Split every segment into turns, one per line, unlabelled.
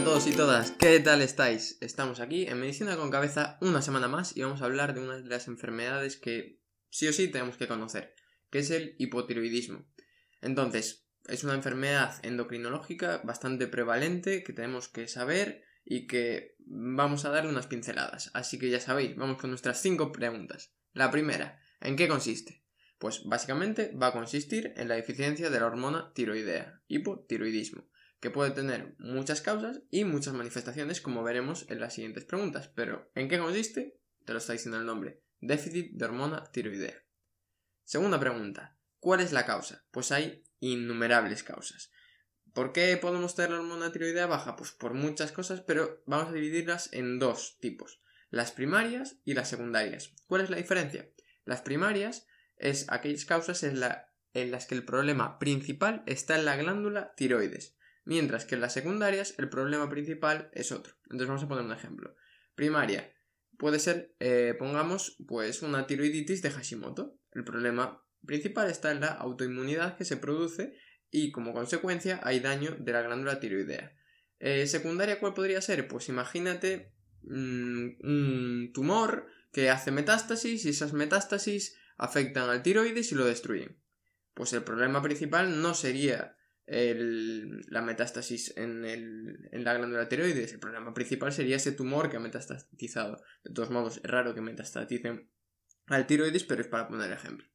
a todos y todas, ¿qué tal estáis? Estamos aquí en Medicina con Cabeza una semana más y vamos a hablar de una de las enfermedades que sí o sí tenemos que conocer, que es el hipotiroidismo. Entonces, es una enfermedad endocrinológica bastante prevalente que tenemos que saber y que vamos a darle unas pinceladas. Así que ya sabéis, vamos con nuestras cinco preguntas. La primera, ¿en qué consiste? Pues básicamente va a consistir en la deficiencia de la hormona tiroidea, hipotiroidismo que puede tener muchas causas y muchas manifestaciones, como veremos en las siguientes preguntas. Pero, ¿en qué consiste? Te lo está diciendo el nombre. Déficit de hormona tiroidea. Segunda pregunta. ¿Cuál es la causa? Pues hay innumerables causas. ¿Por qué podemos tener la hormona tiroidea baja? Pues por muchas cosas, pero vamos a dividirlas en dos tipos. Las primarias y las secundarias. ¿Cuál es la diferencia? Las primarias es aquellas causas en, en las que el problema principal está en la glándula tiroides mientras que en las secundarias el problema principal es otro. Entonces vamos a poner un ejemplo. Primaria. Puede ser, eh, pongamos, pues una tiroiditis de Hashimoto. El problema principal está en la autoinmunidad que se produce y como consecuencia hay daño de la glándula tiroidea. Eh, secundaria, ¿cuál podría ser? Pues imagínate mm, un tumor que hace metástasis y esas metástasis afectan al tiroides y lo destruyen. Pues el problema principal no sería la metástasis en, la glándula tiroides. El problema principal sería ese tumor que ha metastatizado. De todos modos, es raro que metastaticen al tiroides, pero es para poner ejemplo.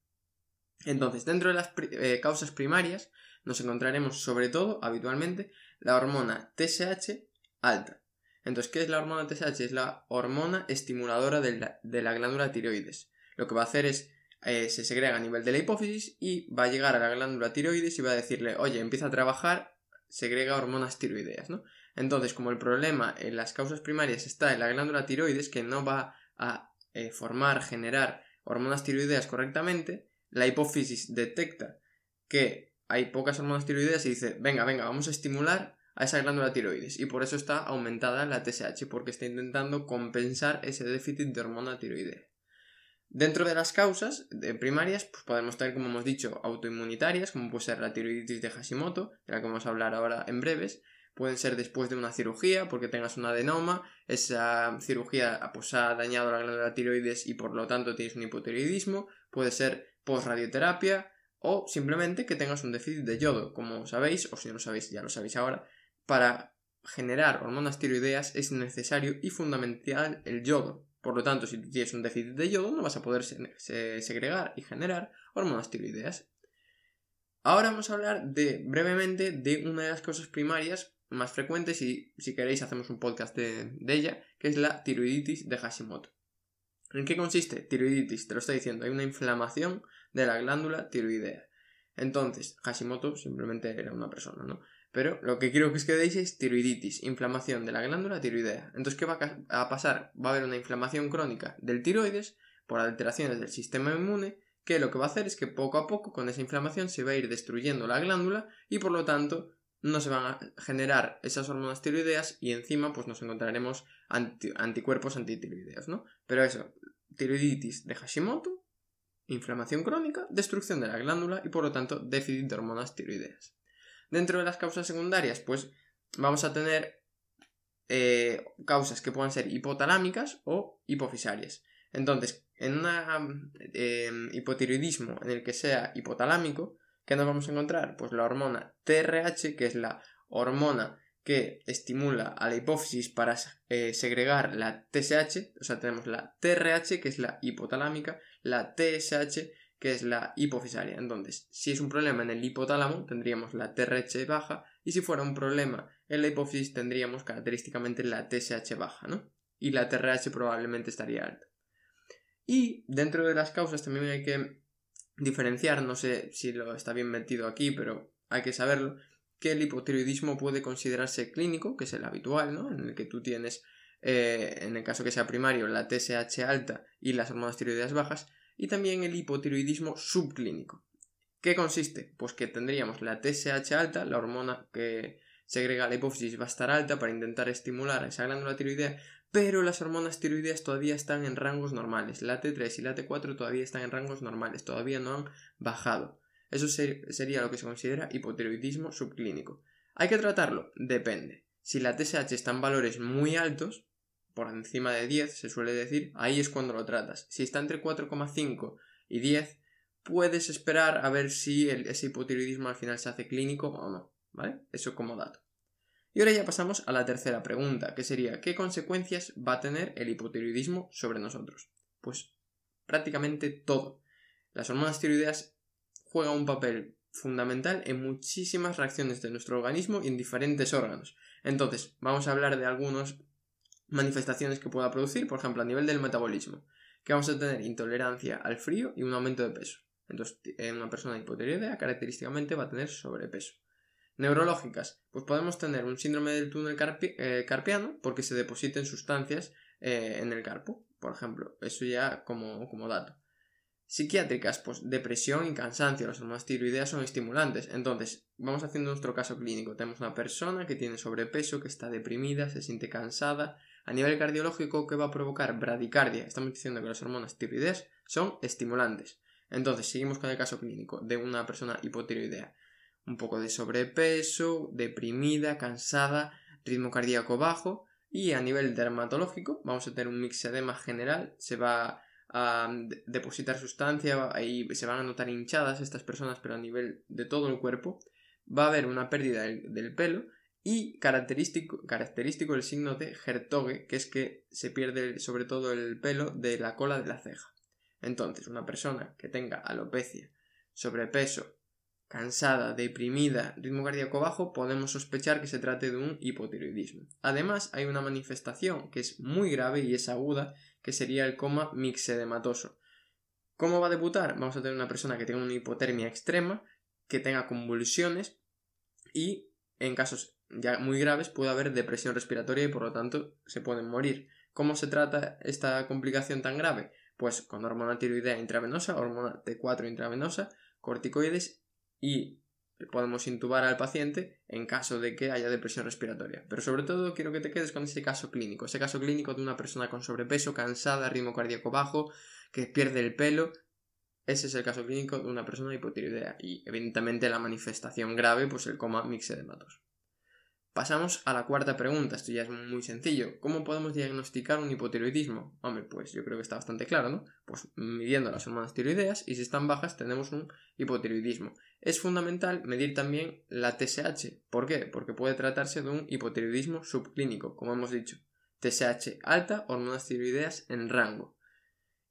Entonces, dentro de las eh, causas primarias, nos encontraremos sobre todo, habitualmente, la hormona TSH alta. Entonces, ¿qué es la hormona TSH? Es la hormona estimuladora de la, de la glándula tiroides. Lo que va a hacer es eh, se segrega a nivel de la hipófisis y va a llegar a la glándula tiroides y va a decirle, oye, empieza a trabajar, segrega hormonas tiroideas, ¿no? Entonces, como el problema en las causas primarias está en la glándula tiroides, que no va a eh, formar, generar hormonas tiroideas correctamente, la hipófisis detecta que hay pocas hormonas tiroideas y dice, venga, venga, vamos a estimular a esa glándula tiroides. Y por eso está aumentada la TSH, porque está intentando compensar ese déficit de hormona tiroidea. Dentro de las causas primarias, pues podemos tener, como hemos dicho, autoinmunitarias, como puede ser la tiroiditis de Hashimoto, de la que vamos a hablar ahora en breves. Pueden ser después de una cirugía, porque tengas un adenoma, esa cirugía pues, ha dañado la glándula tiroides y por lo tanto tienes un hipotiroidismo. Puede ser post-radioterapia o simplemente que tengas un déficit de yodo, como sabéis, o si no lo sabéis, ya lo sabéis ahora. Para generar hormonas tiroideas es necesario y fundamental el yodo, por lo tanto, si tienes un déficit de yodo, no vas a poder segregar y generar hormonas tiroideas. Ahora vamos a hablar de, brevemente de una de las causas primarias más frecuentes y si queréis hacemos un podcast de, ella, que es la tiroiditis de Hashimoto. ¿En qué consiste? Tiroiditis, te lo estoy diciendo, hay una inflamación de la glándula tiroidea. Entonces, Hashimoto simplemente era una persona, ¿no? Pero lo que quiero que os quedéis es tiroiditis, inflamación de la glándula tiroidea. Entonces, ¿qué va a pasar? Va a haber una inflamación crónica del tiroides por alteraciones del sistema inmune, que lo que va a hacer es que poco a poco con esa inflamación se va a ir destruyendo la glándula y por lo tanto no se van a generar esas hormonas tiroideas y encima pues nos encontraremos anticuerpos antitiroideos, ¿no? Pero eso, tiroiditis de Hashimoto, inflamación crónica, destrucción de la glándula y por lo tanto déficit de hormonas tiroideas. Dentro de las causas secundarias, pues vamos a tener eh, causas que puedan ser hipotalámicas o hipofisarias. Entonces, en un em, hipotiroidismo en el que sea hipotalámico, ¿qué nos vamos a encontrar? Pues la hormona TRH, que es la hormona que estimula a la hipófisis para eh, segregar la TSH, o sea, tenemos la TRH, que es la hipotalámica, la TSH, que es la hipofisaria. Entonces, si es un problema en el hipotálamo, tendríamos la TRH baja, y si fuera un problema en la hipófisis, tendríamos característicamente la TSH baja, ¿no? Y la TRH probablemente estaría alta. Y dentro de las causas también hay que diferenciar, no sé si lo está bien metido aquí, pero hay que saberlo, que el hipotiroidismo puede considerarse clínico, que es el habitual, ¿no? En el que tú tienes, eh, en el caso que sea primario, la TSH alta y las hormonas tiroideas bajas, y también el hipotiroidismo subclínico. ¿Qué consiste? Pues que tendríamos la TSH alta, la hormona que segrega la hipófisis va a estar alta para intentar estimular esa glándula tiroidea, pero las hormonas tiroideas todavía están en rangos normales. La T3 y la T4 todavía están en rangos normales, todavía no han bajado. Eso sería lo que se considera hipotiroidismo subclínico. ¿Hay que tratarlo? Depende. Si la TSH está en valores muy altos, por encima de 10 se suele decir, ahí es cuando lo tratas. Si está entre 4,5 y 10, puedes esperar a ver si ese hipotiroidismo al final se hace clínico o no, ¿vale? Eso como dato. Y ahora ya pasamos a la tercera pregunta, que sería ¿qué consecuencias va a tener el hipotiroidismo sobre nosotros? Pues prácticamente todo. Las hormonas tiroideas juegan un papel fundamental en muchísimas reacciones de nuestro organismo y en diferentes órganos. Entonces, vamos a hablar de algunas manifestaciones que pueda producir, por ejemplo, a nivel del metabolismo, que vamos a tener intolerancia al frío y un aumento de peso. Entonces, una persona hipotiroidea característicamente va a tener sobrepeso. Neurológicas, pues podemos tener un síndrome del túnel eh, carpiano porque se depositen sustancias eh, en el carpo, por ejemplo. Eso ya como, como dato. Psiquiátricas, pues depresión y cansancio. Las hormonas tiroideas son estimulantes. Entonces, vamos haciendo nuestro caso clínico. Tenemos una persona que tiene sobrepeso, que está deprimida, se siente cansada. A nivel cardiológico, ¿qué va a provocar? Bradicardia. Estamos diciendo que las hormonas tiroideas son estimulantes. Entonces, seguimos con el caso clínico de una persona hipotiroidea. Un poco de sobrepeso, deprimida, cansada, ritmo cardíaco bajo. Y a nivel dermatológico, vamos a tener un mixedema general. Se va a depositar sustancia, ahí se van a notar hinchadas estas personas, pero a nivel de todo el cuerpo, va a haber una pérdida del, pelo y característico, característico el signo de Hertoge, que es que se pierde sobre todo el pelo de la cola de la ceja. Entonces, una persona que tenga alopecia, sobrepeso, cansada, deprimida, ritmo cardíaco bajo, podemos sospechar que se trate de un hipotiroidismo. Además, hay una manifestación que es muy grave y es aguda, que sería el coma mixedematoso. ¿Cómo va a debutar? Vamos a tener una persona que tenga una hipotermia extrema, que tenga convulsiones y en casos ya muy graves puede haber depresión respiratoria y por lo tanto se pueden morir. ¿Cómo se trata esta complicación tan grave? Pues con hormona tiroidea intravenosa, hormona T4 intravenosa, corticoides y podemos intubar al paciente en caso de que haya depresión respiratoria. Pero sobre todo quiero que te quedes con ese caso clínico, ese caso clínico de una persona con sobrepeso, cansada, ritmo cardíaco bajo, que pierde el pelo. Ese es el caso clínico de una persona hipotiroidea y evidentemente la manifestación grave, pues el coma mixedematoso. Pasamos a la cuarta pregunta, esto ya es muy sencillo. ¿Cómo podemos diagnosticar un hipotiroidismo? Hombre, pues yo creo que está bastante claro, ¿no? Pues midiendo las hormonas tiroideas y si están bajas tenemos un hipotiroidismo. Es fundamental medir también la TSH. ¿Por qué? Porque puede tratarse de un hipotiroidismo subclínico, como hemos dicho. TSH alta, hormonas tiroideas en rango.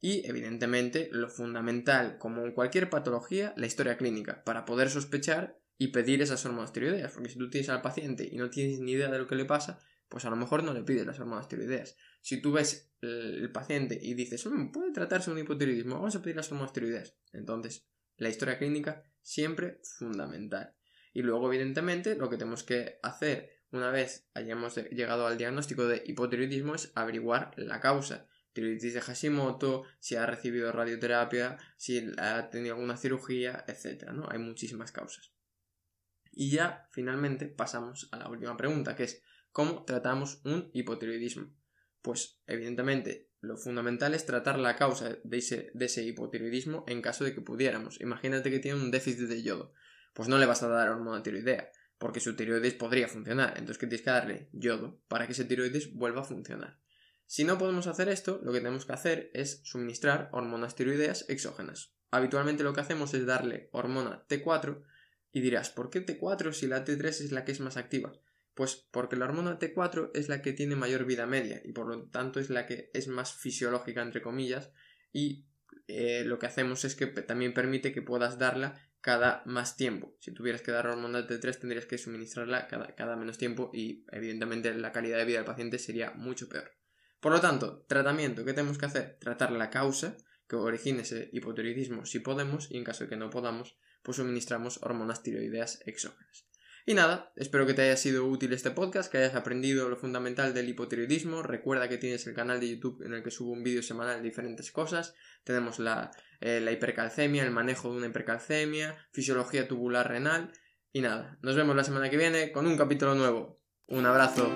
Y, evidentemente, lo fundamental, como en cualquier patología, la historia clínica, para poder sospechar y pedir esas hormonas tiroideas. Porque si tú tienes al paciente y no tienes ni idea de lo que le pasa, pues a lo mejor no le pides las hormonas tiroideas. Si tú ves el, paciente y dices, puede tratarse un hipotiroidismo, vamos a pedir las hormonas tiroideas. Entonces, la historia clínica siempre fundamental. Y luego, evidentemente, lo que tenemos que hacer una vez hayamos llegado al diagnóstico de hipotiroidismo es averiguar la causa. Tiroiditis de Hashimoto, si ha recibido radioterapia, si ha tenido alguna cirugía, etc. ¿no? Hay muchísimas causas. Y ya finalmente pasamos a la última pregunta, que es ¿cómo tratamos un hipotiroidismo? Pues evidentemente lo fundamental es tratar la causa de ese, de ese hipotiroidismo en caso de que pudiéramos. Imagínate que tiene un déficit de yodo. Pues no le vas a dar hormona tiroidea, porque su tiroides podría funcionar. Entonces, ¿qué tienes que darle? Yodo, para que ese tiroides vuelva a funcionar. Si no podemos hacer esto, lo que tenemos que hacer es suministrar hormonas tiroideas exógenas. Habitualmente lo que hacemos es darle hormona T4 y dirás, ¿por qué T4 si la T3 es la que es más activa? Pues porque la hormona T4 es la que tiene mayor vida media y por lo tanto es la que es más fisiológica entre comillas y eh, lo que hacemos es que también permite que puedas darla cada más tiempo. Si tuvieras que dar hormona T3 tendrías que suministrarla cada, cada menos tiempo y evidentemente la calidad de vida del paciente sería mucho peor. Por lo tanto, tratamiento, ¿qué tenemos que hacer? Tratar la causa que origine ese hipotiroidismo si podemos y en caso de que no podamos, pues suministramos hormonas tiroideas exógenas. Y nada, espero que te haya sido útil este podcast, que hayas aprendido lo fundamental del hipotiroidismo. Recuerda que tienes el canal de YouTube en el que subo un vídeo semanal de diferentes cosas. Tenemos la, eh, la hipercalcemia, el manejo de una hipercalcemia, fisiología tubular renal. Y nada, nos vemos la semana que viene con un capítulo nuevo. Un abrazo.